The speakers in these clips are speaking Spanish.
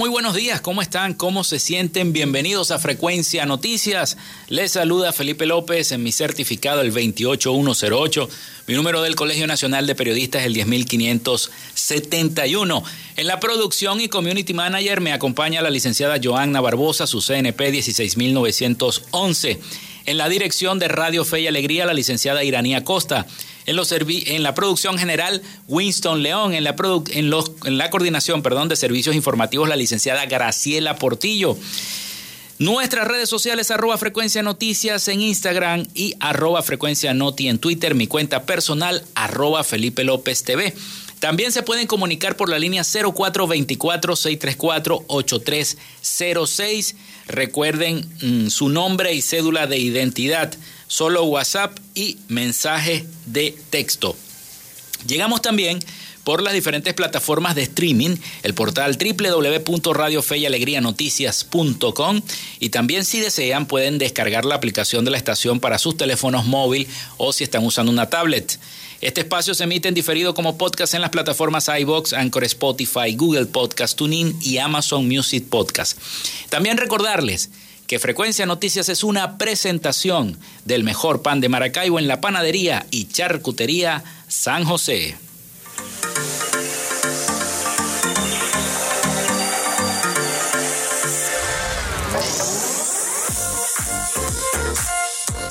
Muy buenos días. ¿Cómo están? ¿Cómo se sienten? Bienvenidos a Frecuencia Noticias. Les saluda Felipe López en mi certificado el 28108. Mi número del Colegio Nacional de Periodistas es el 10571. En la producción y community manager me acompaña la licenciada Joanna Barbosa, su CNP 16911. En la dirección de Radio Fe y Alegría, la licenciada Iranía Costa. En, los en la producción general, Winston León. En la, en, los, en la coordinación perdón, de servicios informativos, la licenciada Graciela Portillo. Nuestras redes sociales, arroba frecuencia noticias en Instagram y arroba frecuencia noti en Twitter. Mi cuenta personal, arroba Felipe López TV. También se pueden comunicar por la línea 0424-634-8306. Recuerden mm, su nombre y cédula de identidad solo WhatsApp y mensaje de texto. Llegamos también por las diferentes plataformas de streaming, el portal www.radiofeyalegrianoticias.com y también si desean pueden descargar la aplicación de la estación para sus teléfonos móvil o si están usando una tablet. Este espacio se emite en diferido como podcast en las plataformas iBox, Anchor, Spotify, Google Podcast, TuneIn y Amazon Music Podcast. También recordarles que Frecuencia Noticias es una presentación del mejor pan de Maracaibo en la panadería y charcutería San José.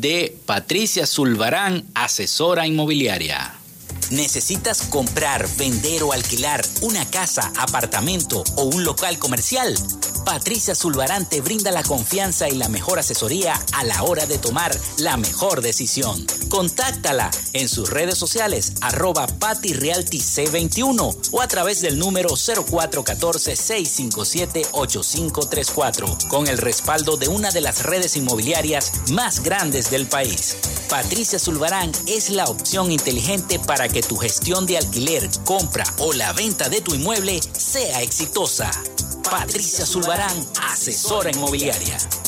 de Patricia Zulbarán, asesora inmobiliaria. ¿Necesitas comprar, vender o alquilar una casa, apartamento o un local comercial? Patricia Zulbarán te brinda la confianza y la mejor asesoría a la hora de tomar la mejor decisión. Contáctala en sus redes sociales arroba patirealtyc21 o a través del número 0414-657-8534 con el respaldo de una de las redes inmobiliarias más grandes del país. Patricia Zulbarán es la opción inteligente para que tu gestión de alquiler, compra o la venta de tu inmueble sea exitosa. Patricia Zulbarán, asesora inmobiliaria.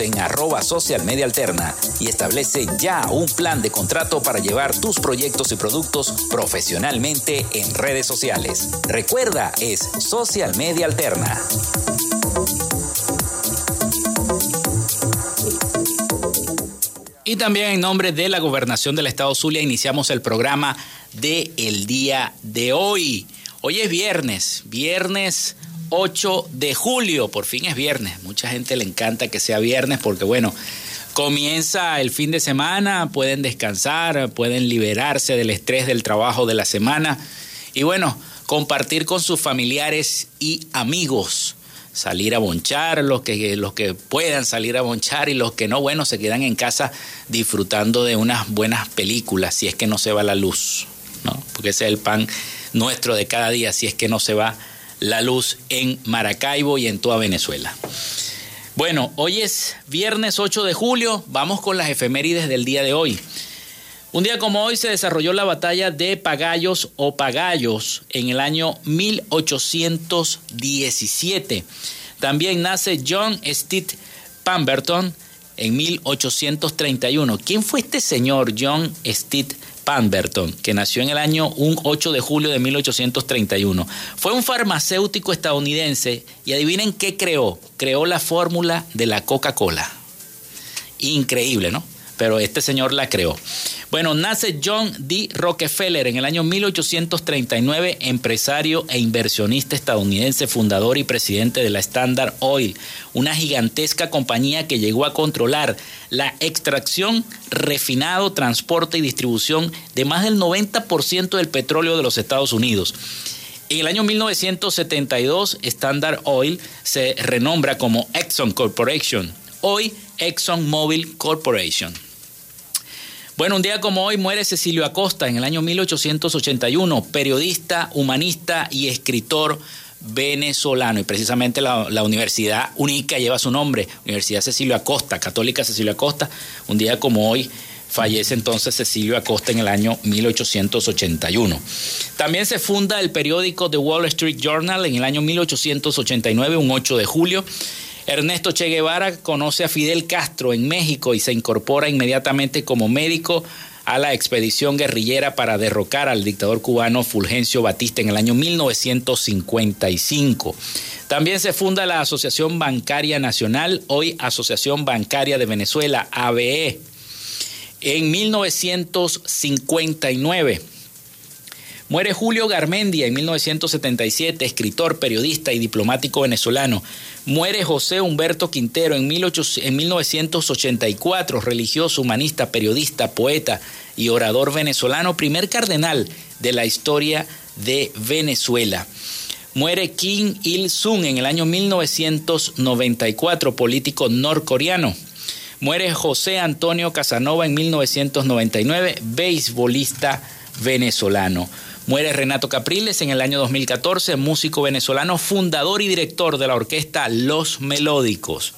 en arroba social media alterna y establece ya un plan de contrato para llevar tus proyectos y productos profesionalmente en redes sociales. Recuerda, es social media alterna. Y también en nombre de la Gobernación del Estado Zulia iniciamos el programa de el día de hoy. Hoy es viernes, viernes 8 de julio, por fin es viernes. Mucha gente le encanta que sea viernes porque bueno, comienza el fin de semana, pueden descansar, pueden liberarse del estrés del trabajo de la semana y bueno, compartir con sus familiares y amigos salir a bonchar, los que, los que puedan salir a bonchar y los que no, bueno, se quedan en casa disfrutando de unas buenas películas, si es que no se va la luz, ¿no? Porque ese es el pan nuestro de cada día, si es que no se va la luz en Maracaibo y en toda Venezuela. Bueno, hoy es viernes 8 de julio, vamos con las efemérides del día de hoy. Un día como hoy se desarrolló la batalla de Pagayos o Pagayos en el año 1817. También nace John Stitt Pemberton en 1831. ¿Quién fue este señor John Stitt Pemberton, que nació en el año 8 de julio de 1831? Fue un farmacéutico estadounidense y adivinen qué creó. Creó la fórmula de la Coca-Cola. Increíble, ¿no? Pero este señor la creó. Bueno, nace John D. Rockefeller en el año 1839, empresario e inversionista estadounidense, fundador y presidente de la Standard Oil, una gigantesca compañía que llegó a controlar la extracción, refinado, transporte y distribución de más del 90% del petróleo de los Estados Unidos. En el año 1972, Standard Oil se renombra como Exxon Corporation, hoy ExxonMobil Corporation. Bueno, un día como hoy muere Cecilio Acosta en el año 1881, periodista, humanista y escritor venezolano. Y precisamente la, universidad única lleva su nombre, Universidad Cecilio Acosta, Católica Cecilio Acosta. Un día como hoy fallece entonces Cecilio Acosta en el año 1881. También se funda el periódico The Wall Street Journal en el año 1889, un 8 de julio. Ernesto Che Guevara conoce a Fidel Castro en México y se incorpora inmediatamente como médico a la expedición guerrillera para derrocar al dictador cubano Fulgencio Batista en el año 1955. También se funda la Asociación Bancaria Nacional, hoy Asociación Bancaria de Venezuela, ABE, en 1959. Muere Julio Garmendia en 1977, escritor, periodista y diplomático venezolano. Muere José Humberto Quintero en, 1984, religioso, humanista, periodista, poeta y orador venezolano, primer cardenal de la historia de Venezuela. Muere Kim Il-sung en el año 1994, político norcoreano. Muere José Antonio Casanova en 1999, beisbolista venezolano. Muere Renato Capriles en el año 2014, músico venezolano, fundador y director de la orquesta Los Melódicos.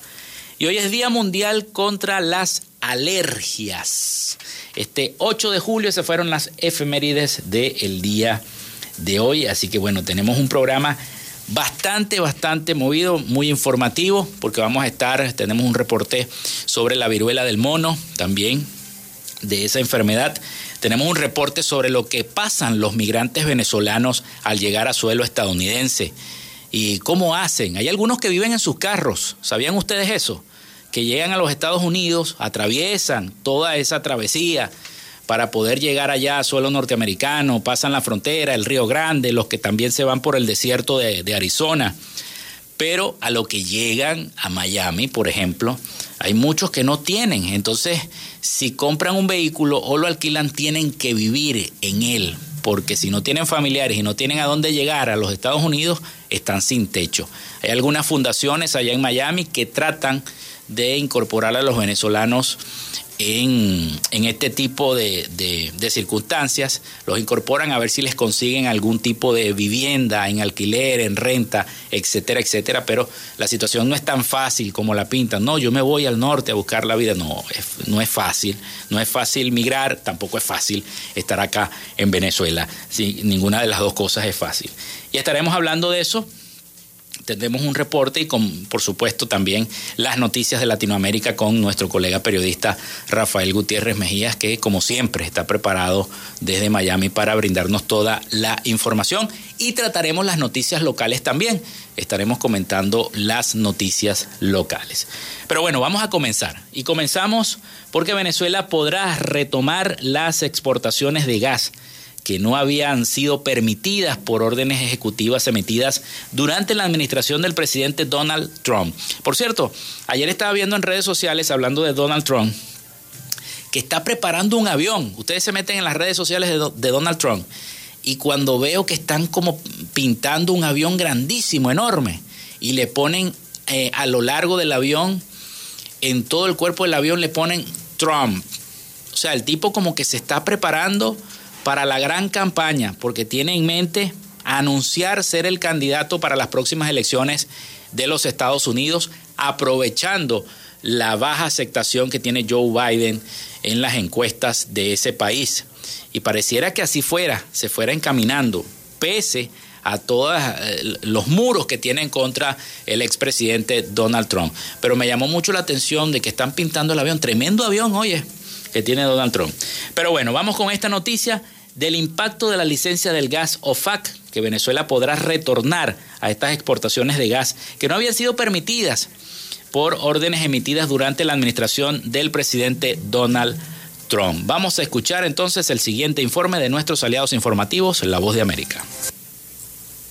Y hoy es Día Mundial contra las Alergias. Este 8 de julio se fueron las efemérides del día de hoy, así que bueno, tenemos un programa bastante, bastante movido, muy informativo, porque vamos a estar, tenemos un reporte sobre la viruela del mono también, de esa enfermedad. Tenemos un reporte sobre lo que pasan los migrantes venezolanos al llegar a suelo estadounidense y cómo hacen. Hay algunos que viven en sus carros, ¿sabían ustedes eso? Que llegan a los Estados Unidos, atraviesan toda esa travesía para poder llegar allá a suelo norteamericano, pasan la frontera, el Río Grande, los que también se van por el desierto de, Arizona. Pero a lo que llegan a Miami, por ejemplo, hay muchos que no tienen. Entonces, si compran un vehículo o lo alquilan, tienen que vivir en él. Porque si no tienen familiares y no tienen a dónde llegar a los Estados Unidos, están sin techo. Hay algunas fundaciones allá en Miami que tratan de incorporar a los venezolanos en, este tipo de, circunstancias, los incorporan a ver si les consiguen algún tipo de vivienda en alquiler, en renta, etcétera, etcétera, pero la situación no es tan fácil como la pintan. No, yo me voy al norte a buscar la vida. No, no es fácil. No es fácil migrar, tampoco es fácil estar acá en Venezuela. ninguna de las dos cosas es fácil. Y estaremos hablando de eso tendremos un reporte y por supuesto, también las noticias de Latinoamérica con nuestro colega periodista Rafael Gutiérrez Mejías, que como siempre está preparado desde Miami para brindarnos toda la información y trataremos las noticias locales también. Estaremos comentando las noticias locales. Pero bueno, vamos a comenzar. Y comenzamos porque Venezuela podrá retomar las exportaciones de gas que no habían sido permitidas por órdenes ejecutivas emitidas durante la administración del presidente Donald Trump. Por cierto, ayer estaba viendo en redes sociales, hablando de Donald Trump, que está preparando un avión. Ustedes se meten en las redes sociales de, Donald Trump y cuando veo que están como pintando un avión grandísimo, enorme, y le ponen eh, a lo largo del avión, en todo el cuerpo del avión le ponen Trump. O sea, el tipo como que se está preparando para la gran campaña, porque tiene en mente anunciar ser el candidato para las próximas elecciones de los Estados Unidos, aprovechando la baja aceptación que tiene Joe Biden en las encuestas de ese país. Y pareciera que así fuera, se fuera encaminando, pese a todos eh, los muros que tiene en contra el expresidente Donald Trump. Pero me llamó mucho la atención de que están pintando el avión, tremendo avión, oye, que tiene Donald Trump. Pero bueno, vamos con esta noticia del impacto de la licencia del gas OFAC, que Venezuela podrá retornar a estas exportaciones de gas que no habían sido permitidas por órdenes emitidas durante la administración del presidente Donald Trump. Vamos a escuchar entonces el siguiente informe de nuestros aliados informativos, La Voz de América.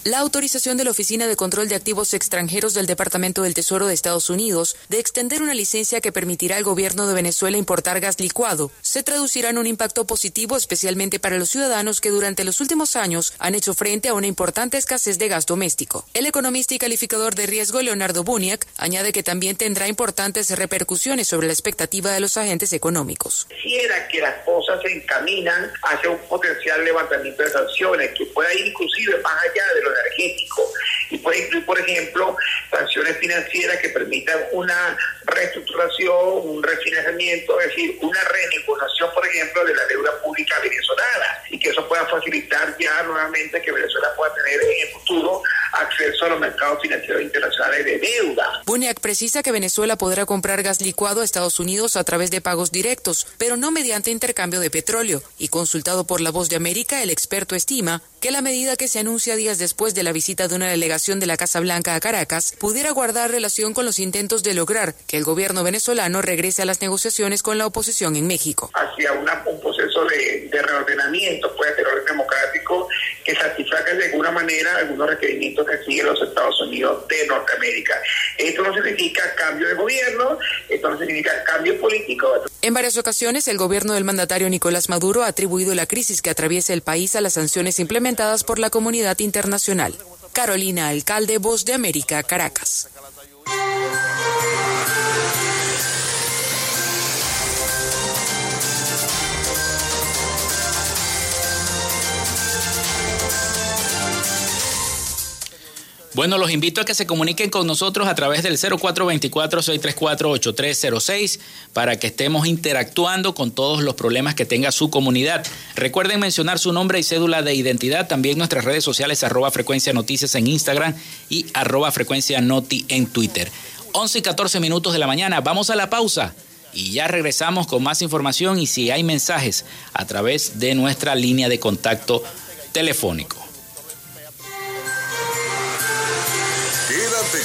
La autorización de la Oficina de Control de Activos Extranjeros del Departamento del Tesoro de Estados Unidos de extender una licencia que permitirá al gobierno de Venezuela importar gas licuado se traducirá en un impacto positivo especialmente para los ciudadanos que durante los últimos años han hecho frente a una importante escasez de gas doméstico. El economista y calificador de riesgo Leonardo Buniak añade que también tendrá importantes repercusiones sobre la expectativa de los agentes económicos. Quisiera que las cosas se encaminan hacia un potencial levantamiento de sanciones que pueda ir inclusive más allá de energético y puede incluir, por ejemplo, sanciones financieras que permitan una reestructuración, un refinanciamiento, es decir, una renegociación, por ejemplo, de la deuda pública venezolana y que eso pueda facilitar ya nuevamente que Venezuela pueda tener en el futuro acceso a los mercados financieros internacionales de deuda. Buniac precisa que Venezuela podrá comprar gas licuado a Estados Unidos a través de pagos directos, pero no mediante intercambio de petróleo. Y consultado por La Voz de América, el experto estima que la medida que se anuncia días después de la visita de una delegación de la Casa Blanca a Caracas pudiera guardar relación con los intentos de lograr que el gobierno venezolano regrese a las negociaciones con la oposición en México. Hacia un proceso de, reordenamiento, puede ser orden democrático, que satisfaga de alguna manera algunos requerimientos que siguen los Estados Unidos de Norteamérica. Esto no significa cambio de gobierno, esto no significa cambio político. En varias ocasiones, el gobierno del mandatario Nicolás Maduro ha atribuido la crisis que atraviesa el país a las sanciones implementadas por la comunidad internacional. Carolina Alcalde, Voz de América, Caracas. Bueno, los invito a que se comuniquen con nosotros a través del 0424-634-8306 para que estemos interactuando con todos los problemas que tenga su comunidad. Recuerden mencionar su nombre y cédula de identidad, también nuestras redes sociales arroba frecuencia noticias en Instagram y arroba frecuencia noti en Twitter. 11 y 14 minutos de la mañana, vamos a la pausa y ya regresamos con más información y si hay mensajes a través de nuestra línea de contacto telefónico.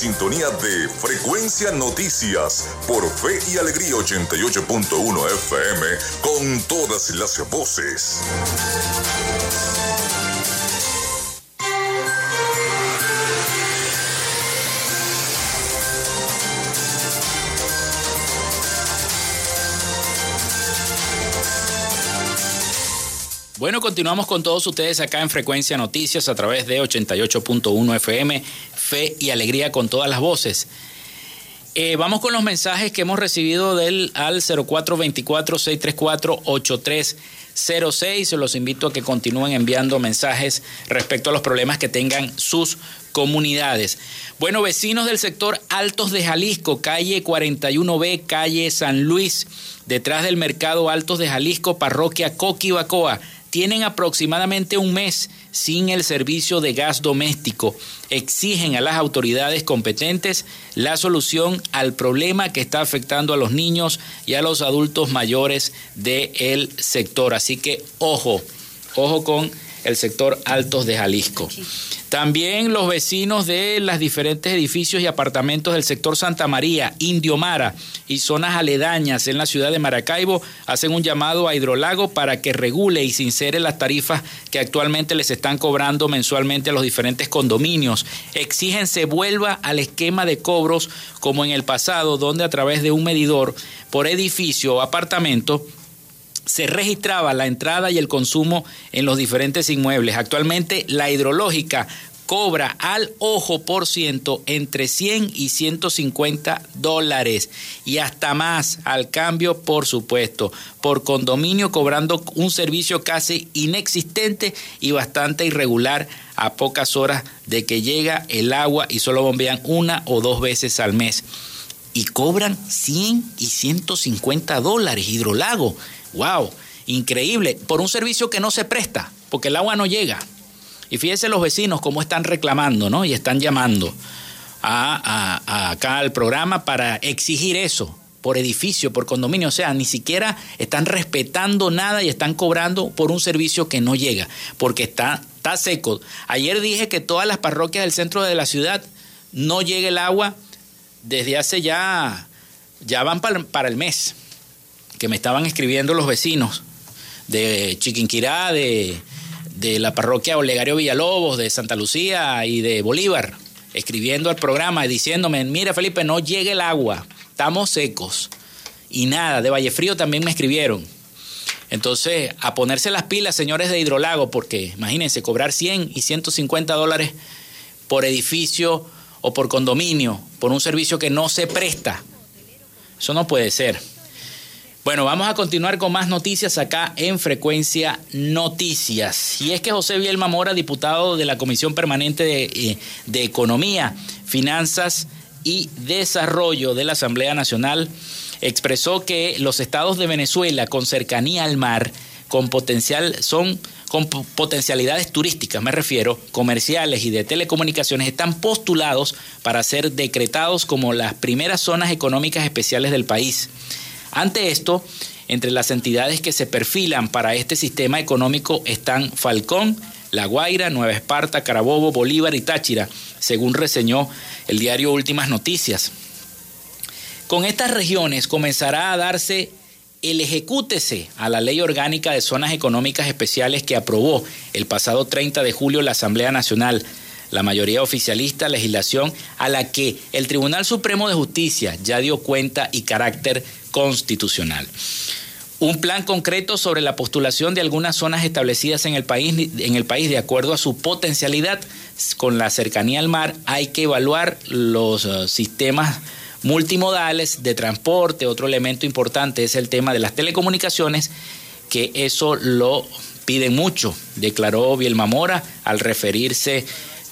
Sintonía de Frecuencia Noticias por Fe y Alegría 88.1 FM con todas las voces. Bueno, continuamos con todos ustedes acá en Frecuencia Noticias a través de 88.1 FM, Fe y Alegría con todas las voces. Eh, vamos con los mensajes que hemos recibido del al 0424-634-8306. Los invito a que continúen enviando mensajes respecto a los problemas que tengan sus comunidades. Bueno, vecinos del sector Altos de Jalisco, calle 41B, calle San Luis, detrás del mercado Altos de Jalisco, parroquia Coquibacoa tienen aproximadamente un mes sin el servicio de gas doméstico. Exigen a las autoridades competentes la solución al problema que está afectando a los niños y a los adultos mayores del sector. Así que ojo, ojo con el sector Altos de Jalisco. También los vecinos de los diferentes edificios y apartamentos del sector Santa María, Indiomara y zonas aledañas en la ciudad de Maracaibo hacen un llamado a Hidrolago para que regule y sincere las tarifas que actualmente les están cobrando mensualmente a los diferentes condominios. Exigen se vuelva al esquema de cobros como en el pasado, donde a través de un medidor por edificio o apartamento se registraba la entrada y el consumo en los diferentes inmuebles. Actualmente la hidrológica cobra al ojo por ciento entre 100 y 150 dólares y hasta más al cambio, por supuesto, por condominio cobrando un servicio casi inexistente y bastante irregular a pocas horas de que llega el agua y solo bombean una o dos veces al mes. Y cobran 100 y 150 dólares hidrolago. ¡Wow! Increíble. Por un servicio que no se presta, porque el agua no llega. Y fíjense los vecinos cómo están reclamando, ¿no? Y están llamando a, acá al programa para exigir eso por edificio, por condominio. O sea, ni siquiera están respetando nada y están cobrando por un servicio que no llega, porque está, está seco. Ayer dije que todas las parroquias del centro de la ciudad no llega el agua desde hace ya, ya van para el mes que me estaban escribiendo los vecinos de Chiquinquirá, de, de la parroquia Olegario Villalobos, de Santa Lucía y de Bolívar, escribiendo al programa y diciéndome, mira Felipe, no llegue el agua, estamos secos. Y nada, de Vallefrío también me escribieron. Entonces, a ponerse las pilas, señores de Hidrolago, porque imagínense, cobrar 100 y 150 dólares por edificio o por condominio, por un servicio que no se presta. Eso no puede ser. Bueno, vamos a continuar con más noticias acá en Frecuencia Noticias. Y es que José Bielma Mora, diputado de la Comisión Permanente de, eh, de Economía, Finanzas y Desarrollo de la Asamblea Nacional, expresó que los estados de Venezuela con cercanía al mar, con potencial, son con potencialidades turísticas, me refiero, comerciales y de telecomunicaciones, están postulados para ser decretados como las primeras zonas económicas especiales del país. Ante esto, entre las entidades que se perfilan para este sistema económico están Falcón, La Guaira, Nueva Esparta, Carabobo, Bolívar y Táchira, según reseñó el diario Últimas Noticias. Con estas regiones comenzará a darse el ejecútese a la Ley Orgánica de Zonas Económicas Especiales que aprobó el pasado 30 de julio la Asamblea Nacional la mayoría oficialista, legislación a la que el Tribunal Supremo de Justicia ya dio cuenta y carácter constitucional. Un plan concreto sobre la postulación de algunas zonas establecidas en el país, en el país de acuerdo a su potencialidad con la cercanía al mar. Hay que evaluar los eh, sistemas multimodales de transporte. Otro elemento importante es el tema de las telecomunicaciones, que eso lo piden mucho, declaró Bielma Mora al referirse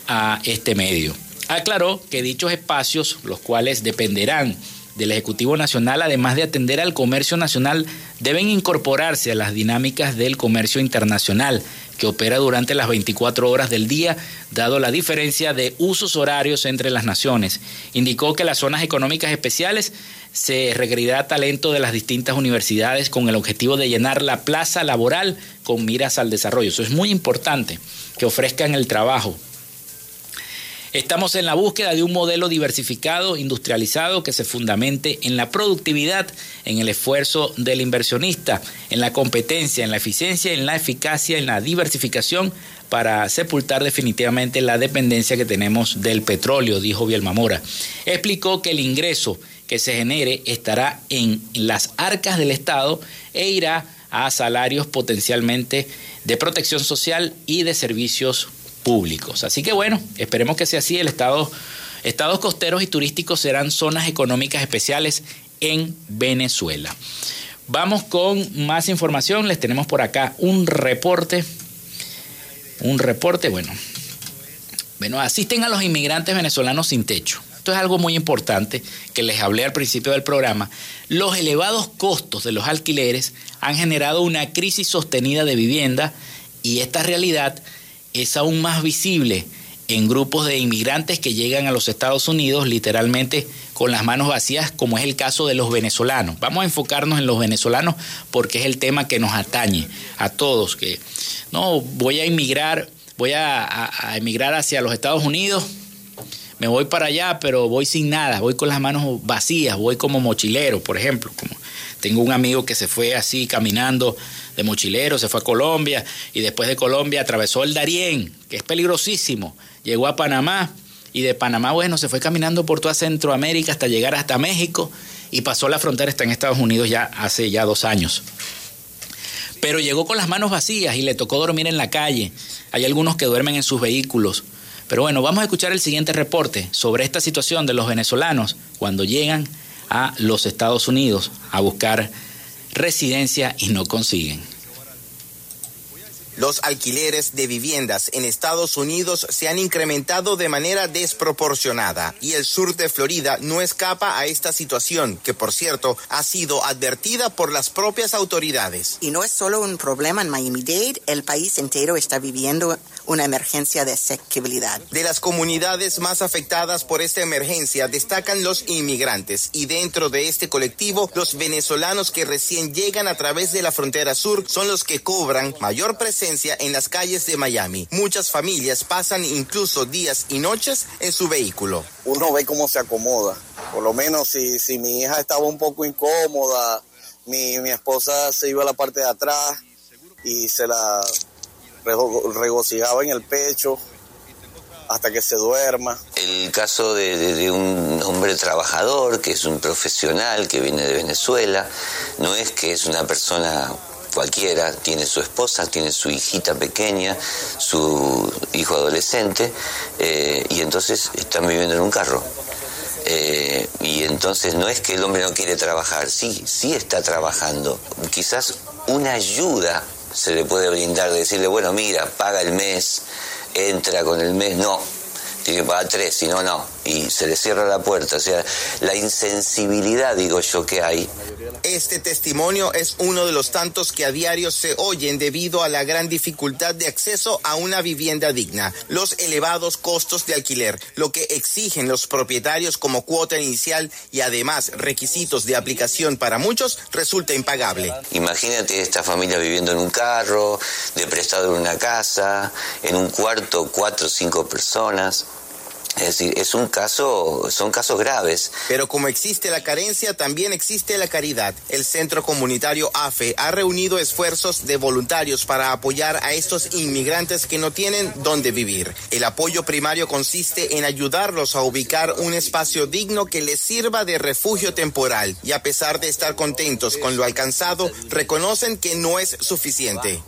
a este medio. Aclaró que dichos espacios, los cuales dependerán del Ejecutivo Nacional, además de atender al comercio nacional, deben incorporarse a las dinámicas del comercio internacional, que opera durante las 24 horas del día, dado la diferencia de usos horarios entre las naciones. Indicó que las zonas económicas especiales se requerirá talento de las distintas universidades con el objetivo de llenar la plaza laboral con miras al desarrollo. Eso es muy importante, que ofrezcan el trabajo Estamos en la búsqueda de un modelo diversificado, industrializado, que se fundamente en la productividad, en el esfuerzo del inversionista, en la competencia, en la eficiencia, en la eficacia, en la diversificación para sepultar definitivamente la dependencia que tenemos del petróleo, dijo Bielma Mora. Explicó que el ingreso que se genere estará en las arcas del Estado e irá a salarios potencialmente de protección social y de servicios públicos. Así que bueno, esperemos que sea así. El Estado estados costeros y turísticos serán zonas económicas especiales en Venezuela. Vamos con más información. Les tenemos por acá un reporte. Un reporte, bueno. Bueno, asisten a los inmigrantes venezolanos sin techo. Esto es algo muy importante que les hablé al principio del programa. Los elevados costos de los alquileres han generado una crisis sostenida de vivienda y esta realidad es aún más visible en grupos de inmigrantes que llegan a los Estados Unidos literalmente con las manos vacías, como es el caso de los venezolanos. Vamos a enfocarnos en los venezolanos porque es el tema que nos atañe a todos, que no, voy a inmigrar, voy a, emigrar hacia los Estados Unidos, me voy para allá, pero voy sin nada, voy con las manos vacías, voy como mochilero, por ejemplo, tengo un amigo que se fue así caminando de mochilero, se fue a Colombia y después de Colombia atravesó el Darién, que es peligrosísimo, llegó a Panamá y de Panamá, bueno, se fue caminando por toda Centroamérica hasta llegar hasta México y pasó la frontera, está en Estados Unidos ya hace ya dos años. Pero llegó con las manos vacías y le tocó dormir en la calle. Hay algunos que duermen en sus vehículos. Pero bueno, vamos a escuchar el siguiente reporte sobre esta situación de los venezolanos cuando llegan a los Estados Unidos a buscar residencia y no consiguen. Los alquileres de viviendas en Estados Unidos se han incrementado de manera desproporcionada y el sur de Florida no escapa a esta situación, que por cierto ha sido advertida por las propias autoridades. Y no es solo un problema en Miami-Dade, el país entero está viviendo una emergencia de asequibilidad. De las comunidades más afectadas por esta emergencia destacan los inmigrantes y dentro de este colectivo los venezolanos que recién llegan a través de la frontera sur son los que cobran mayor presencia en las calles de Miami. Muchas familias pasan incluso días y noches en su vehículo. Uno ve cómo se acomoda. Por lo menos si, si mi hija estaba un poco incómoda, mi, mi esposa se iba a la parte de atrás y se la regocijaba en el pecho hasta que se duerma. El caso de, un hombre trabajador, que es un profesional que viene de Venezuela, no es que es una persona cualquiera, tiene su esposa, tiene su hijita pequeña, su hijo adolescente, eh, y entonces están viviendo en un carro. Eh, y entonces no es que el hombre no quiere trabajar, sí, sí está trabajando. Quizás una ayuda se le puede brindar, de decirle, bueno, mira, paga el mes, entra con el mes, no, tiene que pagar tres, si no, no. Y se le cierra la puerta. O sea, la insensibilidad, digo yo, que hay. Este testimonio es uno de los tantos que a diario se oyen debido a la gran dificultad de acceso a una vivienda digna, los elevados costos de alquiler, lo que exigen los propietarios como cuota inicial y además requisitos de aplicación para muchos resulta impagable. Imagínate esta familia viviendo en un carro, de prestado en una casa, en un cuarto, cuatro o cinco personas. Es decir, es un caso, son casos graves. Pero como existe la carencia, también existe la caridad. El Centro Comunitario AFE ha reunido esfuerzos de voluntarios para apoyar a estos inmigrantes que no tienen dónde vivir. El apoyo primario consiste en ayudarlos a ubicar un espacio digno que les sirva de refugio temporal y a pesar de estar contentos con lo alcanzado, reconocen que no es suficiente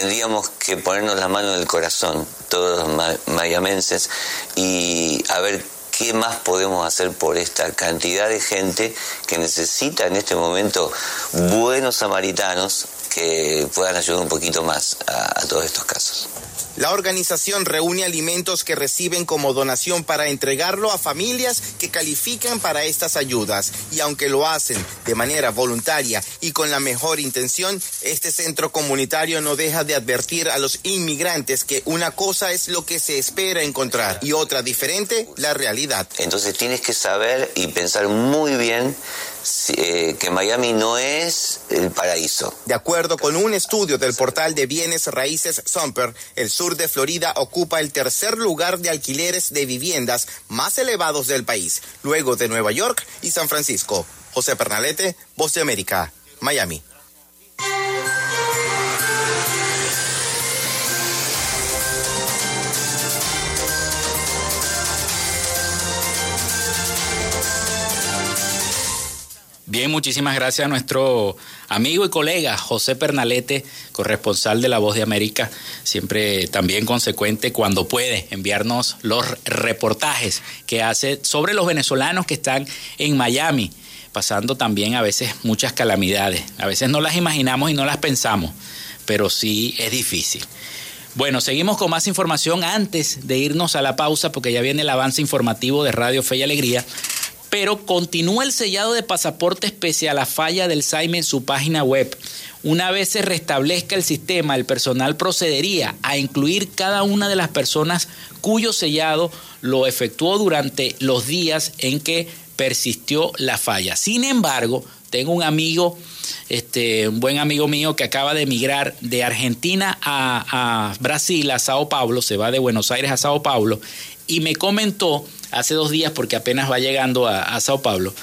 tendríamos que ponernos la mano en el corazón, todos los mayamenses, y a ver qué más podemos hacer por esta cantidad de gente que necesita en este momento buenos samaritanos que puedan ayudar un poquito más a todos estos casos. La organización reúne alimentos que reciben como donación para entregarlo a familias que califican para estas ayudas. Y aunque lo hacen de manera voluntaria y con la mejor intención, este centro comunitario no deja de advertir a los inmigrantes que una cosa es lo que se espera encontrar y otra diferente, la realidad. Entonces tienes que saber y pensar muy bien eh, que Miami no es el paraíso. De acuerdo con un estudio del portal de bienes raíces Sumper, el sur de Florida ocupa el tercer lugar de alquileres de viviendas más elevados del país, luego de Nueva York y San Francisco. José Pernalete, Voz de América, Miami. Bien, muchísimas gracias a nuestro amigo y colega José Pernalete, corresponsal de La Voz de América, siempre también consecuente cuando puede enviarnos los reportajes que hace sobre los venezolanos que están en Miami, pasando también a veces muchas calamidades. A veces no las imaginamos y no las pensamos, pero sí es difícil. Bueno, seguimos con más información antes de irnos a la pausa porque ya viene el avance informativo de Radio Fe y Alegría pero continúa el sellado de pasaportes pese a la falla del SAIME en su página web. Una vez se restablezca el sistema, el personal procedería a incluir cada una de las personas cuyo sellado lo efectuó durante los días en que persistió la falla. Sin embargo, tengo un amigo, este, un buen amigo mío que acaba de emigrar de Argentina a, a Brasil, a Sao Paulo, se va de Buenos Aires a Sao Paulo, y me comentó hace dos días, porque apenas va llegando a, Sao Paulo,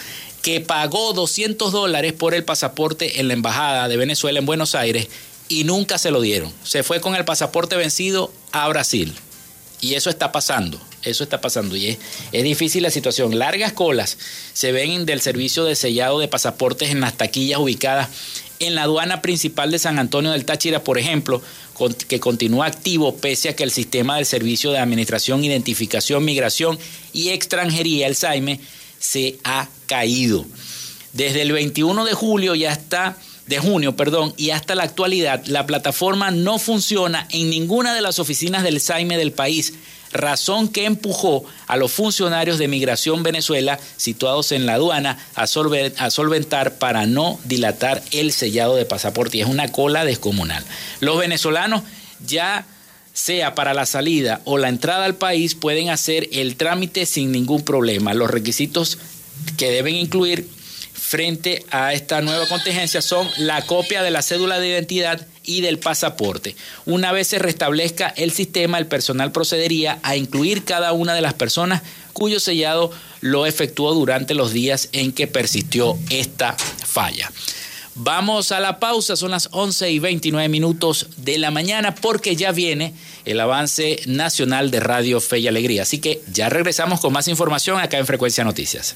que pagó 200 dólares por el pasaporte en la Embajada de Venezuela en Buenos Aires y nunca se lo dieron. Se fue con el pasaporte vencido a Brasil. Y eso está pasando, eso está pasando. Y es, es, difícil la situación. Largas colas se ven del servicio de sellado de pasaportes en las taquillas ubicadas en la aduana principal de San Antonio del Táchira, por ejemplo, que continúa activo pese a que el sistema del Servicio de Administración, Identificación, Migración y Extranjería, el SAIME, se ha caído. Desde el 21 de julio ya está de junio, perdón, y hasta la actualidad, la plataforma no funciona en ninguna de las oficinas del SAIME del país, razón que empujó a los funcionarios de Migración Venezuela situados en la aduana a, solventar para no dilatar el sellado de pasaporte. Y es una cola descomunal. Los venezolanos ya sea para la salida o la entrada al país, pueden hacer el trámite sin ningún problema. Los requisitos que deben incluir frente a esta nueva contingencia son la copia de la cédula de identidad y del pasaporte. Una vez se restablezca el sistema, el personal procedería a incluir cada una de las personas cuyo sellado lo efectuó durante los días en que persistió esta falla. Vamos a la pausa, son las 11 y 29 minutos de la mañana porque ya viene el avance nacional de Radio Fe y Alegría. Así que ya regresamos con más información acá en Frecuencia Noticias.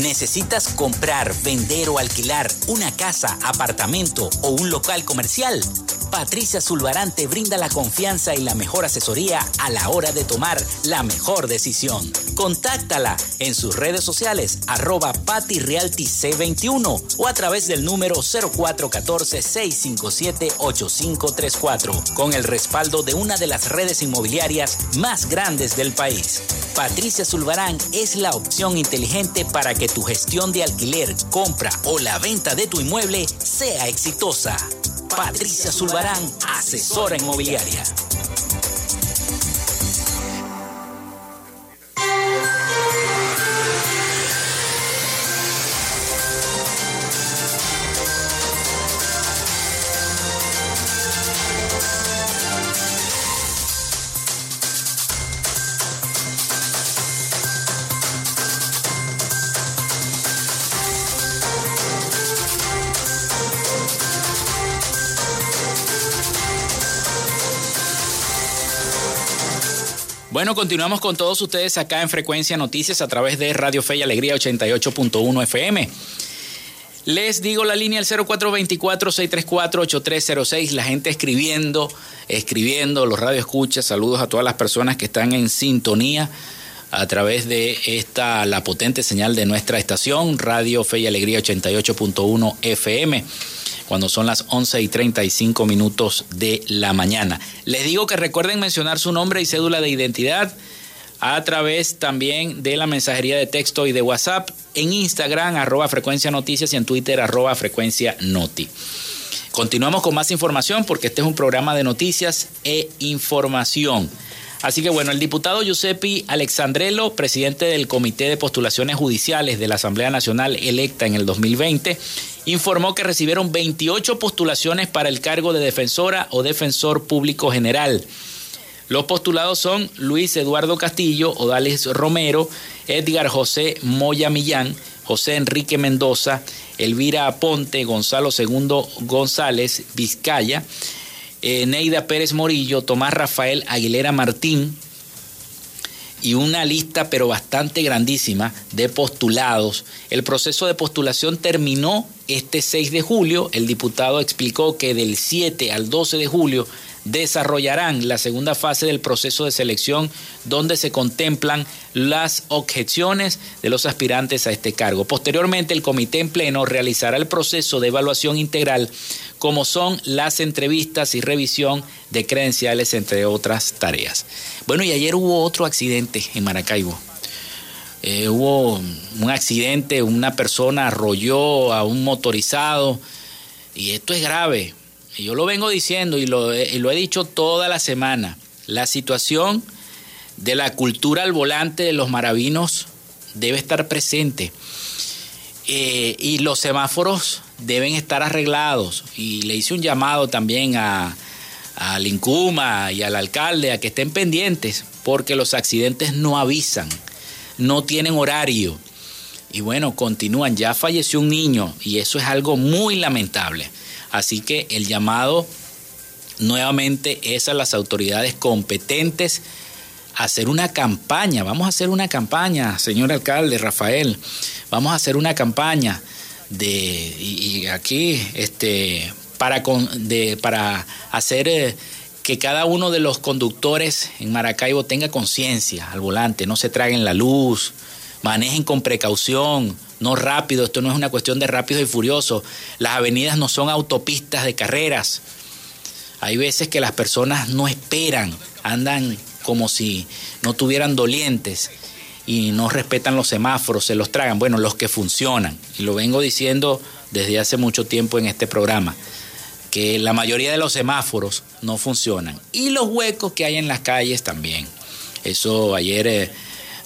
¿Necesitas comprar, vender o alquilar una casa, apartamento o un local comercial? Patricia Zulbarán te brinda la confianza y la mejor asesoría a la hora de tomar la mejor decisión. Contáctala en sus redes sociales arroba patirealtyc21 o a través del número 0414-657-8534 con el respaldo de una de las redes inmobiliarias más grandes del país. Patricia Zulbarán es la opción inteligente para que tu gestión de alquiler, compra o la venta de tu inmueble sea exitosa. Patricia Zulbarán, asesora inmobiliaria. Bueno, continuamos con todos ustedes acá en Frecuencia Noticias a través de Radio Fe y Alegría 88.1 FM. Les digo la línea al 0424-634-8306, la gente escribiendo, escribiendo, los radioescuchas, saludos a todas las personas que están en sintonía a través de esta, la potente señal de nuestra estación, Radio Fe y Alegría 88.1 FM cuando son las 11 y 35 minutos de la mañana. Les digo que recuerden mencionar su nombre y cédula de identidad a través también de la mensajería de texto y de WhatsApp en Instagram, arroba frecuencia noticias y en Twitter, arroba frecuencia noti. Continuamos con más información porque este es un programa de noticias e información. Así que bueno, el diputado Giuseppe Alexandrello, presidente del Comité de Postulaciones Judiciales de la Asamblea Nacional electa en el 2020, informó que recibieron 28 postulaciones para el cargo de defensora o defensor público general. Los postulados son Luis Eduardo Castillo, Odales Romero, Edgar José Moya Millán, José Enrique Mendoza, Elvira Aponte, Gonzalo Segundo González Vizcaya, eh, Neida Pérez Morillo, Tomás Rafael Aguilera Martín, y una lista pero bastante grandísima de postulados. El proceso de postulación terminó este 6 de julio. El diputado explicó que del 7 al 12 de julio desarrollarán la segunda fase del proceso de selección donde se contemplan las objeciones de los aspirantes a este cargo. Posteriormente, el comité en pleno realizará el proceso de evaluación integral como son las entrevistas y revisión de credenciales, entre otras tareas. Bueno, y ayer hubo otro accidente en Maracaibo. Eh, hubo un accidente, una persona arrolló a un motorizado y esto es grave yo lo vengo diciendo y lo, he dicho toda la semana, la situación de la cultura al volante de los maravinos debe estar presente. Eh, y los semáforos deben estar arreglados. Y le hice un llamado también a, al Incuma y al alcalde a que estén pendientes, porque los accidentes no avisan, no tienen horario. Y bueno, continúan. Ya falleció un niño y eso es algo muy lamentable. Así que el llamado nuevamente es a las autoridades competentes a hacer una campaña. Vamos a hacer una campaña, señor alcalde Rafael. Vamos a hacer una campaña de y, aquí este para de, para hacer eh, que cada uno de los conductores en Maracaibo tenga conciencia al volante, no se traguen la luz, manejen con precaución, no rápido, esto no es una cuestión de rápido y furioso. Las avenidas no son autopistas de carreras. Hay veces que las personas no esperan, andan como si no tuvieran dolientes y no respetan los semáforos, se los tragan. Bueno, los que funcionan, y lo vengo diciendo desde hace mucho tiempo en este programa, que la mayoría de los semáforos no funcionan. Y los huecos que hay en las calles también. Eso ayer... Eh,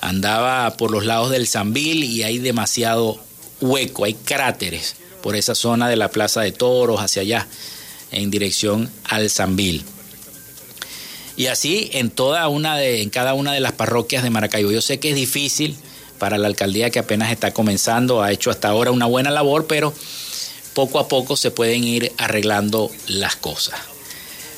andaba por los lados del Zambil y hay demasiado hueco, hay cráteres por esa zona de la Plaza de Toros hacia allá, en dirección al Zambil. Y así en toda una de, en cada una de las parroquias de Maracaibo. Yo sé que es difícil para la alcaldía que apenas está comenzando, ha hecho hasta ahora una buena labor, pero poco a poco se pueden ir arreglando las cosas.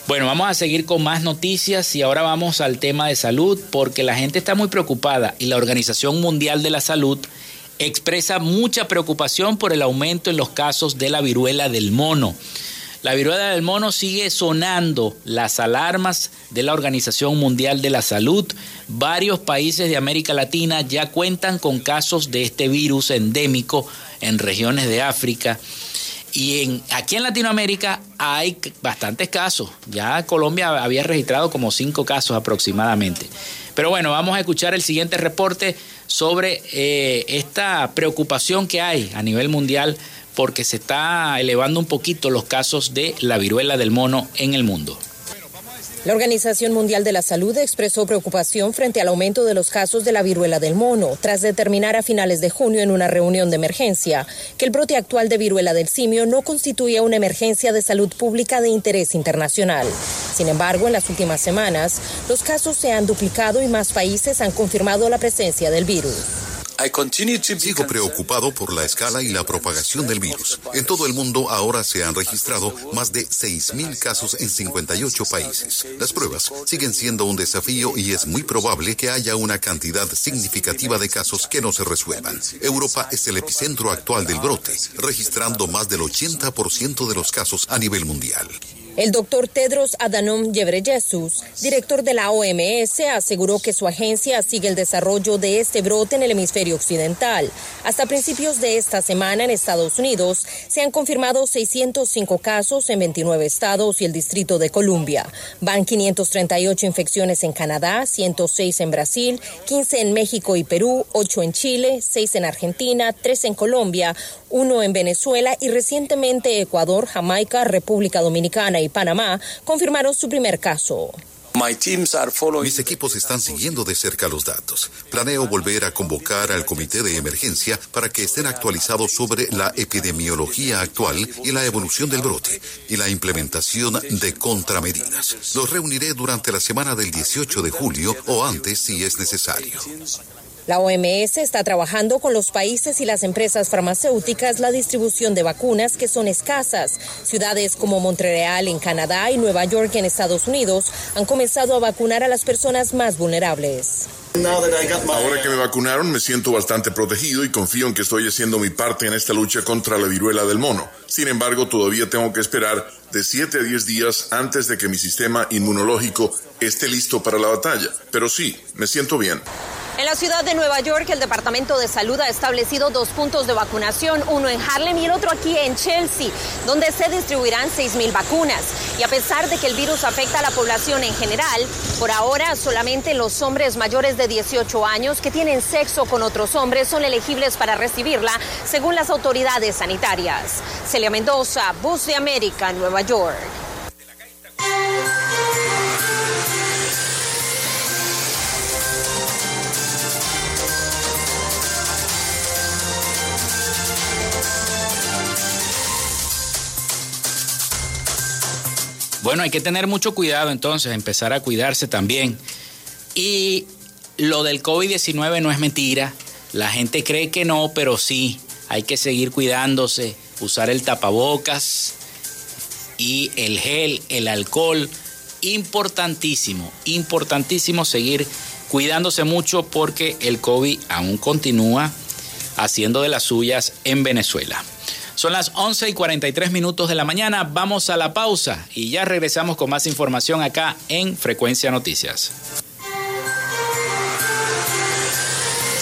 Bueno, vamos a seguir con más noticias y ahora vamos al tema de salud porque la gente está muy preocupada y la Organización Mundial de la Salud expresa mucha preocupación por el aumento en los casos de la viruela del mono. La viruela del mono sigue sonando las alarmas de la Organización Mundial de la Salud. Varios países de América Latina ya cuentan con casos de este virus endémico en regiones de África Y aquí en Latinoamérica hay bastantes casos. Ya Colombia había registrado como cinco casos aproximadamente. Pero bueno, vamos a escuchar el siguiente reporte sobre eh, esta preocupación que hay a nivel mundial porque se está elevando un poquito los casos de la viruela del mono en el mundo. La Organización Mundial de la Salud expresó preocupación frente al aumento de los casos de la viruela del mono, tras determinar a finales de junio en una reunión de emergencia que el brote actual de viruela del simio no constituía una emergencia de salud pública de interés internacional. Sin embargo, en las últimas semanas, los casos se han duplicado y más países han confirmado la presencia del virus. Sigo preocupado por la escala y la propagación del virus. En todo el mundo ahora se han registrado más de 6.000 casos en 58 países. Las pruebas siguen siendo un desafío y es muy probable que haya una cantidad significativa de casos que no se resuelvan. Europa es el epicentro actual del brote, registrando más del 80% de los casos a nivel mundial. El doctor Tedros Adhanom Ghebreyesus, director de la OMS, aseguró que su agencia sigue el desarrollo de este brote en el hemisferio occidental. Hasta principios de esta semana en Estados Unidos se han confirmado 605 casos en 29 estados y el Distrito de Columbia. Van 538 infecciones en Canadá, 106 en Brasil, 15 en México y Perú, 8 en Chile, 6 en Argentina, 3 en Colombia, 1 en Venezuela y recientemente Ecuador, Jamaica, República Dominicana y Panamá confirmaron su primer caso. Mis equipos están siguiendo de cerca los datos. Planeo volver a convocar al comité de emergencia para que estén actualizados sobre la epidemiología actual y la evolución del brote y la implementación de contramedidas. Los reuniré durante la semana del 18 de julio o antes si es necesario. La OMS está trabajando con los países y las empresas farmacéuticas la distribución de vacunas que son escasas. Ciudades como Montreal en Canadá y Nueva York en Estados Unidos han comenzado a vacunar a las personas más vulnerables. Ahora que me vacunaron me siento bastante protegido y confío en que estoy haciendo mi parte en esta lucha contra la viruela del mono. Sin embargo, todavía tengo que esperar de 7 a 10 días antes de que mi sistema inmunológico esté listo para la batalla. Pero sí, me siento bien. En la ciudad de Nueva York, el Departamento de Salud ha establecido dos puntos de vacunación, uno en Harlem y el otro aquí en Chelsea, donde se distribuirán 6.000 vacunas. Y a pesar de que el virus afecta a la población en general, por ahora solamente los hombres mayores de 18 años que tienen sexo con otros hombres son elegibles para recibirla, según las autoridades sanitarias. Celia Mendoza, Voz de América, Nueva York. Bueno, hay que tener mucho cuidado entonces, empezar a cuidarse también. Y lo del COVID-19 no es mentira. La gente cree que no, pero sí, hay que seguir cuidándose, usar el tapabocas y el gel, el alcohol. Importantísimo, importantísimo seguir cuidándose mucho porque el COVID aún continúa haciendo de las suyas en Venezuela. Son las 11 y 43 minutos de la mañana. Vamos a la pausa y ya regresamos con más información acá en Frecuencia Noticias.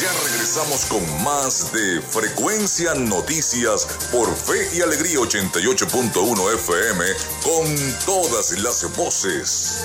Ya regresamos con más de Frecuencia Noticias por Fe y Alegría 88.1 FM con todas las voces.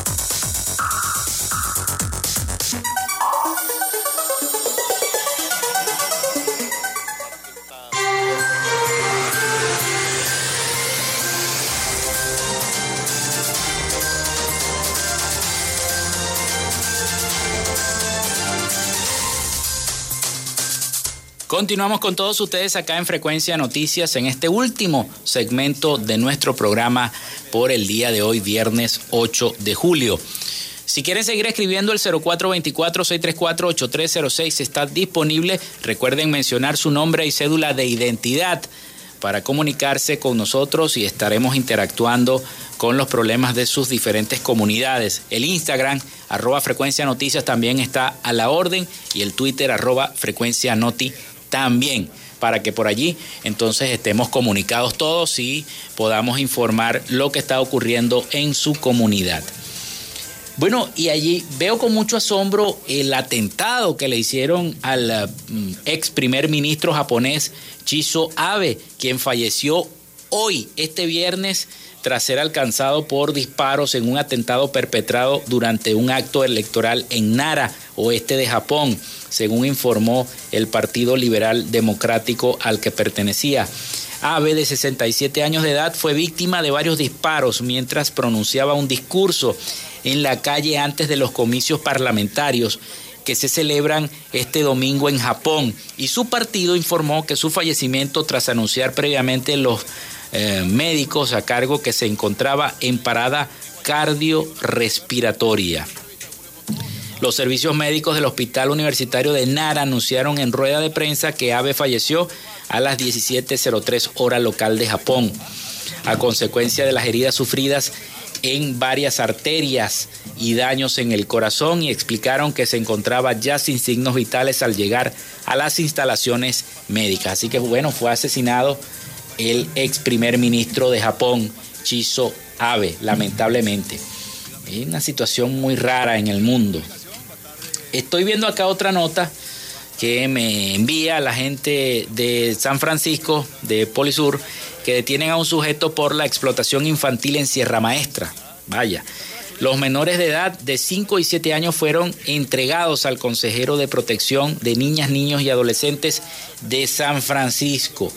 Continuamos con todos ustedes acá en Frecuencia Noticias en este último segmento de nuestro programa por el día de hoy, viernes 8 de julio. Si quieren seguir escribiendo el 0424-634-8306 está disponible. Recuerden mencionar su nombre y cédula de identidad para comunicarse con nosotros y estaremos interactuando con los problemas de sus diferentes comunidades. El Instagram, arroba frecuencia noticias, también está a la orden y el Twitter, arroba frecuencia noti también para que por allí entonces estemos comunicados todos y podamos informar lo que está ocurriendo en su comunidad. Bueno, y allí veo con mucho asombro el atentado que le hicieron al mm, ex primer ministro japonés Chizo Abe, quien falleció hoy, este viernes, tras ser alcanzado por disparos en un atentado perpetrado durante un acto electoral en Nara, oeste de Japón según informó el Partido Liberal Democrático al que pertenecía. Abe, de 67 años de edad, fue víctima de varios disparos mientras pronunciaba un discurso en la calle antes de los comicios parlamentarios que se celebran este domingo en Japón. Y su partido informó que su fallecimiento tras anunciar previamente los eh, médicos a cargo que se encontraba en parada cardiorrespiratoria. Los servicios médicos del Hospital Universitario de Nara anunciaron en rueda de prensa que Abe falleció a las 17.03 hora local de Japón, a consecuencia de las heridas sufridas en varias arterias y daños en el corazón y explicaron que se encontraba ya sin signos vitales al llegar a las instalaciones médicas. Así que bueno, fue asesinado el ex primer ministro de Japón, Chizo Abe, lamentablemente. Es una situación muy rara en el mundo. Estoy viendo acá otra nota que me envía la gente de San Francisco, de Polisur, que detienen a un sujeto por la explotación infantil en Sierra Maestra. Vaya. Los menores de edad de 5 y 7 años fueron entregados al consejero de protección de niñas, niños y adolescentes de San Francisco.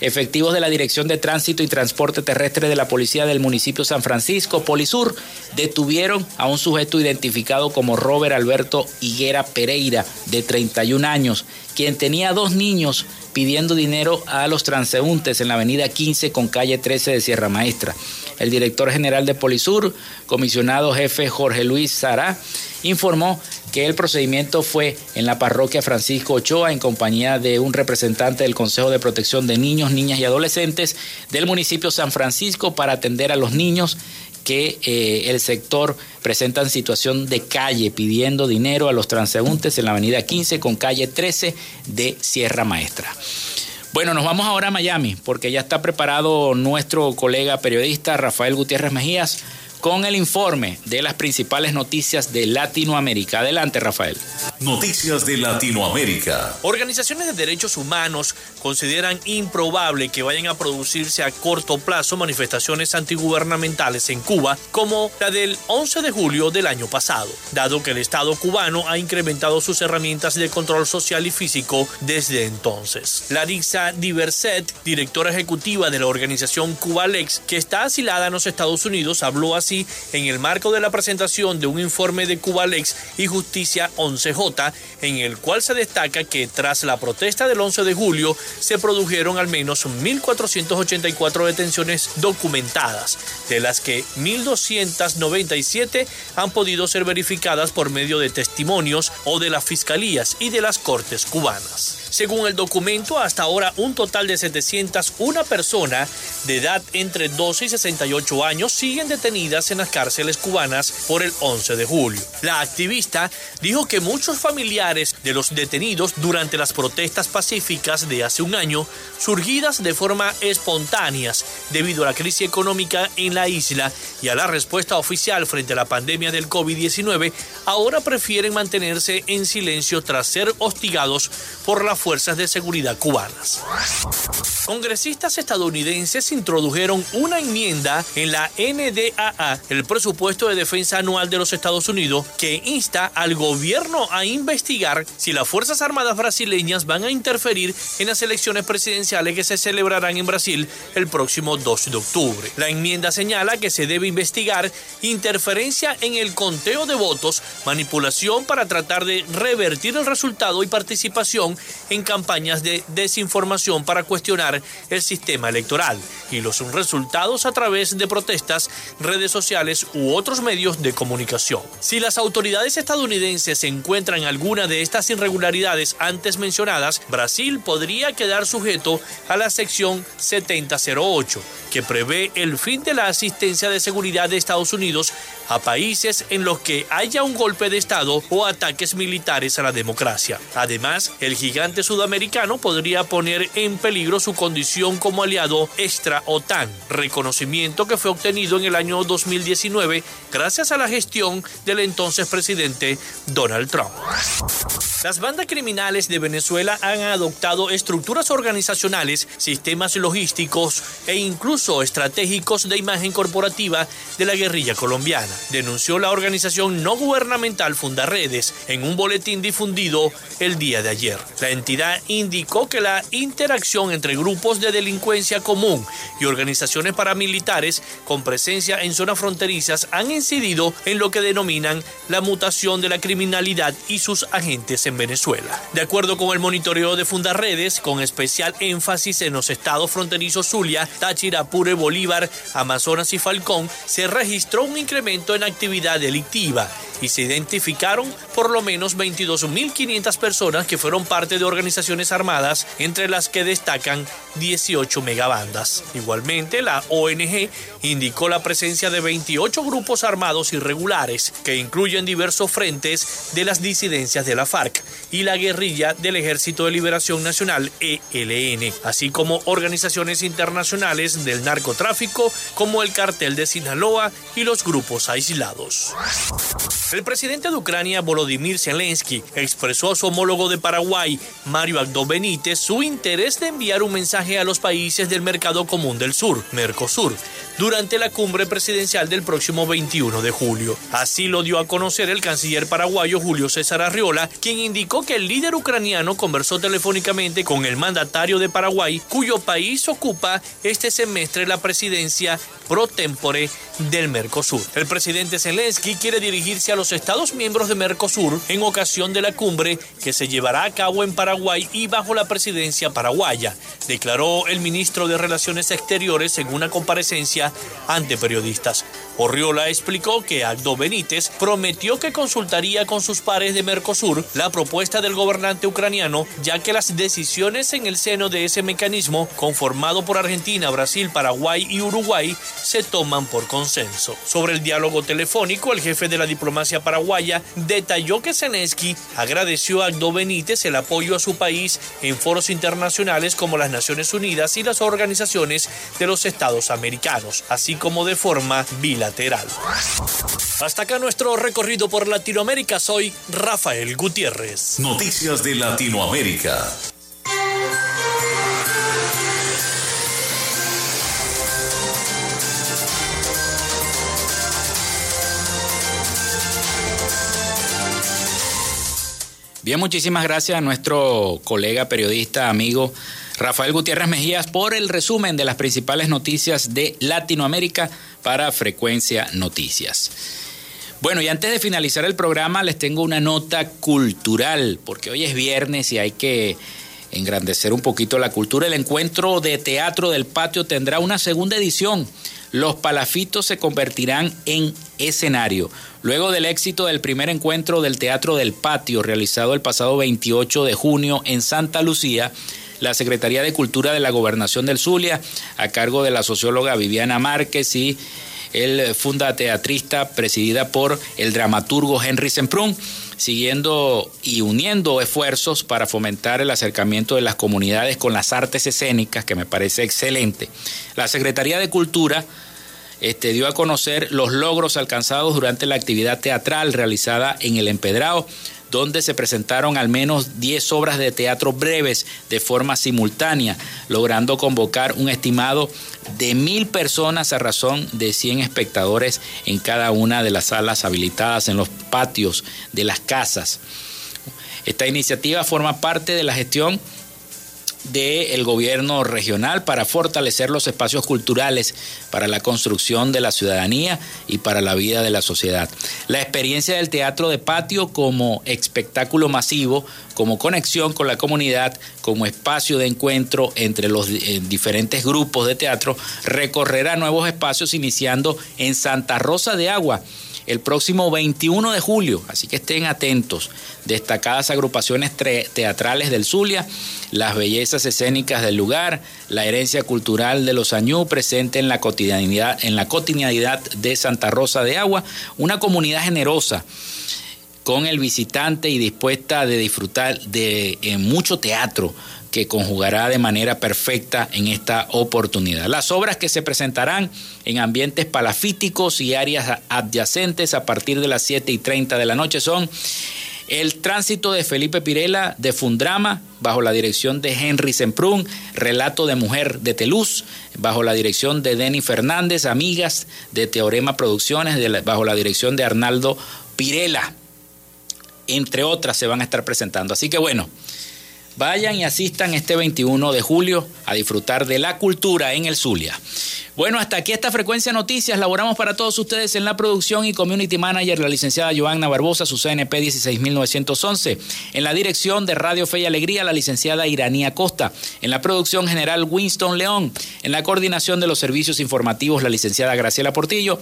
Efectivos de la Dirección de Tránsito y Transporte Terrestre de la Policía del municipio San Francisco, Polisur, detuvieron a un sujeto identificado como Robert Alberto Higuera Pereira, de 31 años, quien tenía dos niños pidiendo dinero a los transeúntes en la avenida 15 con calle 13 de Sierra Maestra. El director general de Polisur, comisionado jefe Jorge Luis Sara, informó que el procedimiento fue en la parroquia Francisco Ochoa en compañía de un representante del Consejo de Protección de Niños, Niñas y Adolescentes del municipio San Francisco para atender a los niños que eh, el sector presenta en situación de calle pidiendo dinero a los transeúntes en la avenida 15 con calle 13 de Sierra Maestra. Bueno, nos vamos ahora a Miami porque ya está preparado nuestro colega periodista Rafael Gutiérrez Mejías con el informe de las principales noticias de Latinoamérica. Adelante, Rafael. Noticias de Latinoamérica. Organizaciones de derechos humanos consideran improbable que vayan a producirse a corto plazo manifestaciones antigubernamentales en Cuba como la del 11 de julio del año pasado, dado que el Estado cubano ha incrementado sus herramientas de control social y físico desde entonces. Larissa Diverset, directora ejecutiva de la organización Cubalex, que está asilada en los Estados Unidos, habló en el marco de la presentación de un informe de Cubalex y Justicia 11J, en el cual se destaca que tras la protesta del 11 de julio se produjeron al menos 1.484 detenciones documentadas, de las que 1.297 han podido ser verificadas por medio de testimonios o de las fiscalías y de las cortes cubanas. Según el documento, hasta ahora un total de 701 personas de edad entre 12 y 68 años siguen detenidas en las cárceles cubanas por el 11 de julio. La activista dijo que muchos familiares de los detenidos durante las protestas pacíficas de hace un año, surgidas de forma espontánea debido a la crisis económica en la isla y a la respuesta oficial frente a la pandemia del COVID-19, ahora prefieren mantenerse en silencio tras ser hostigados por la fuerzas de seguridad cubanas. Congresistas estadounidenses introdujeron una enmienda en la NDAA, el presupuesto de defensa anual de los Estados Unidos, que insta al gobierno a investigar si las Fuerzas Armadas brasileñas van a interferir en las elecciones presidenciales que se celebrarán en Brasil el próximo 2 de octubre. La enmienda señala que se debe investigar interferencia en el conteo de votos, manipulación para tratar de revertir el resultado y participación en campañas de desinformación para cuestionar el sistema electoral y los resultados a través de protestas, redes sociales u otros medios de comunicación. Si las autoridades estadounidenses encuentran alguna de estas irregularidades antes mencionadas, Brasil podría quedar sujeto a la sección 7008, que prevé el fin de la asistencia de seguridad de Estados Unidos a países en los que haya un golpe de Estado o ataques militares a la democracia. Además, el gigante sudamericano podría poner en peligro su condición como aliado extra OTAN, reconocimiento que fue obtenido en el año 2019 gracias a la gestión del entonces presidente Donald Trump. Las bandas criminales de Venezuela han adoptado estructuras organizacionales, sistemas logísticos e incluso estratégicos de imagen corporativa de la guerrilla colombiana, denunció la organización no gubernamental Fundaredes en un boletín difundido el día de ayer. La entidad indicó que la interacción entre grupos de delincuencia común y organizaciones paramilitares con presencia en zonas fronterizas han incidido en lo que denominan la mutación de la criminalidad y sus agentes en Venezuela. De acuerdo con el monitoreo de Fundarredes, con especial énfasis en los estados fronterizos Zulia, Táchira, Apure, Bolívar, Amazonas y Falcón, se registró un incremento en actividad delictiva y se identificaron por lo menos 22.500 personas que fueron parte de organizaciones armadas, entre las que destacan 18 megabandas. Igualmente, la ONG indicó la presencia de 28 grupos armados irregulares, que incluyen diversos frentes de las disidencias de la FARC y la guerrilla del Ejército de Liberación Nacional, ELN, así como organizaciones internacionales del narcotráfico como el Cartel de Sinaloa y los grupos aislados. El presidente de Ucrania, Volodymyr Zelensky, expresó a su homólogo de Paraguay, Mario Agdo Benítez, su interés de enviar un mensaje a los países del Mercado Común del Sur, Mercosur, durante la cumbre presidencial del próximo 21 de julio. Así lo dio a conocer el canciller paraguayo Julio César Arriola, quien indicó que el líder ucraniano conversó telefónicamente con el mandatario de Paraguay, cuyo país ocupa este semestre la presidencia pro tempore del Mercosur. El presidente Zelensky quiere dirigirse a los Estados miembros de Mercosur en ocasión de la cumbre que se llevará a cabo en Paraguay y bajo la presidencia paraguaya, declaró el ministro de Relaciones Exteriores en una comparecencia ante periodistas. Orriola explicó que Aldo Benítez prometió que consultaría con sus pares de Mercosur la propuesta del gobernante ucraniano, ya que las decisiones en el seno de ese mecanismo, conformado por Argentina, Brasil, Paraguay y Uruguay, se toman por consenso. Sobre el diálogo telefónico, el jefe de la diplomacia paraguaya detalló que Zelensky agradeció a Aldo Benítez el apoyo a su país en foros internacionales como las Naciones Unidas y las organizaciones de los Estados americanos, así como de forma bilateral. Hasta acá nuestro recorrido por Latinoamérica. Soy Rafael Gutiérrez. Noticias de Latinoamérica. Bien, muchísimas gracias a nuestro colega periodista, amigo Rafael Gutiérrez Mejías por el resumen de las principales noticias de Latinoamérica para Frecuencia Noticias. Bueno, y antes de finalizar el programa les tengo una nota cultural, porque hoy es viernes y hay que engrandecer un poquito la cultura. El encuentro de teatro del patio tendrá una segunda edición. Los palafitos se convertirán en escenario. Luego del éxito del primer encuentro del Teatro del Patio realizado el pasado 28 de junio en Santa Lucía, la Secretaría de Cultura de la Gobernación del Zulia, a cargo de la socióloga Viviana Márquez y el fundateatrista presidida por el dramaturgo Henry Semprún, siguiendo y uniendo esfuerzos para fomentar el acercamiento de las comunidades con las artes escénicas, que me parece excelente. La Secretaría de Cultura este, dio a conocer los logros alcanzados durante la actividad teatral realizada en el Empedrado donde se presentaron al menos 10 obras de teatro breves de forma simultánea, logrando convocar un estimado de mil personas a razón de 100 espectadores en cada una de las salas habilitadas en los patios de las casas. Esta iniciativa forma parte de la gestión del gobierno regional para fortalecer los espacios culturales para la construcción de la ciudadanía y para la vida de la sociedad. La experiencia del teatro de patio como espectáculo masivo, como conexión con la comunidad, como espacio de encuentro entre los eh, diferentes grupos de teatro, recorrerá nuevos espacios iniciando en Santa Rosa de Agua el próximo 21 de julio, así que estén atentos. Destacadas agrupaciones teatrales del Zulia, las bellezas escénicas del lugar, la herencia cultural de los Añú presente en la cotidianidad, en la cotidianidad de Santa Rosa de Agua, una comunidad generosa con el visitante y dispuesta de disfrutar de mucho teatro que conjugará de manera perfecta en esta oportunidad. Las obras que se presentarán en ambientes palafíticos y áreas adyacentes a partir de las 7 y 30 de la noche son el tránsito de Felipe Pirela de Fundrama, bajo la dirección de Henry Semprún, Relato de Mujer de Teluz, bajo la dirección de Denny Fernández, Amigas de Teorema Producciones, bajo la dirección de Arnaldo Pirela, entre otras se van a estar presentando. Así que bueno, Vayan y asistan este 21 de julio a disfrutar de la cultura en el Zulia. Bueno, hasta aquí esta frecuencia noticias. Laboramos para todos ustedes en la producción y community manager, la licenciada Joanna Barbosa, su CNP 16911. En la dirección de Radio Fe y Alegría, la licenciada Iranía Costa. En la producción general, Winston León. En la coordinación de los servicios informativos, la licenciada Graciela Portillo.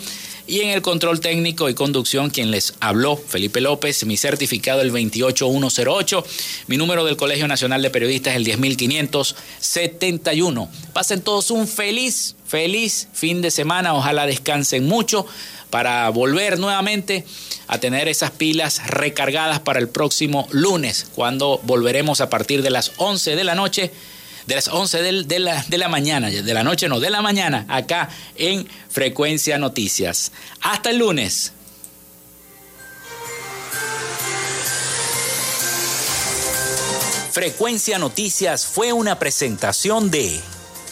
Y en el control técnico y conducción, quien les habló, Felipe López, mi certificado el 28108, mi número del Colegio Nacional de Periodistas el 10571. Pasen todos un feliz, feliz fin de semana, ojalá descansen mucho para volver nuevamente a tener esas pilas recargadas para el próximo lunes, cuando volveremos a partir de las 11 de la noche de las 11 de, la, de la mañana, de la noche no, de la mañana, acá en Frecuencia Noticias. Hasta el lunes. Frecuencia Noticias fue una presentación de...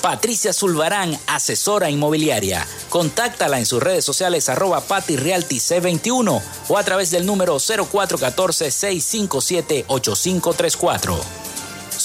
Patricia Zulbarán, asesora inmobiliaria. Contáctala en sus redes sociales arroba patirealtyc21 o a través del número 0414-657-8534.